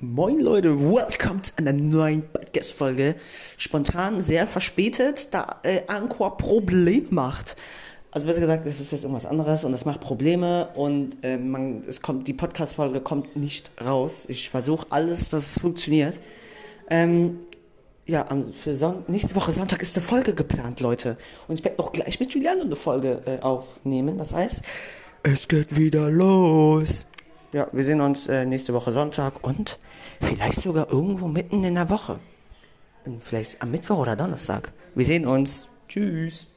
Moin Leute, welcome zu einer neuen Podcast-Folge. Spontan, sehr verspätet, da äh, Anchor Probleme macht. Also besser gesagt, es ist jetzt irgendwas anderes und es macht Probleme und äh, man, es kommt, die Podcast-Folge kommt nicht raus. Ich versuche alles, dass es funktioniert. Ähm, ja, für Son nächste Woche Sonntag ist eine Folge geplant, Leute. Und ich werde auch gleich mit Juliano eine Folge äh, aufnehmen. Das heißt, es geht wieder los. Ja, wir sehen uns äh, nächste Woche Sonntag und vielleicht sogar irgendwo mitten in der Woche. Vielleicht am Mittwoch oder Donnerstag. Wir sehen uns. Tschüss.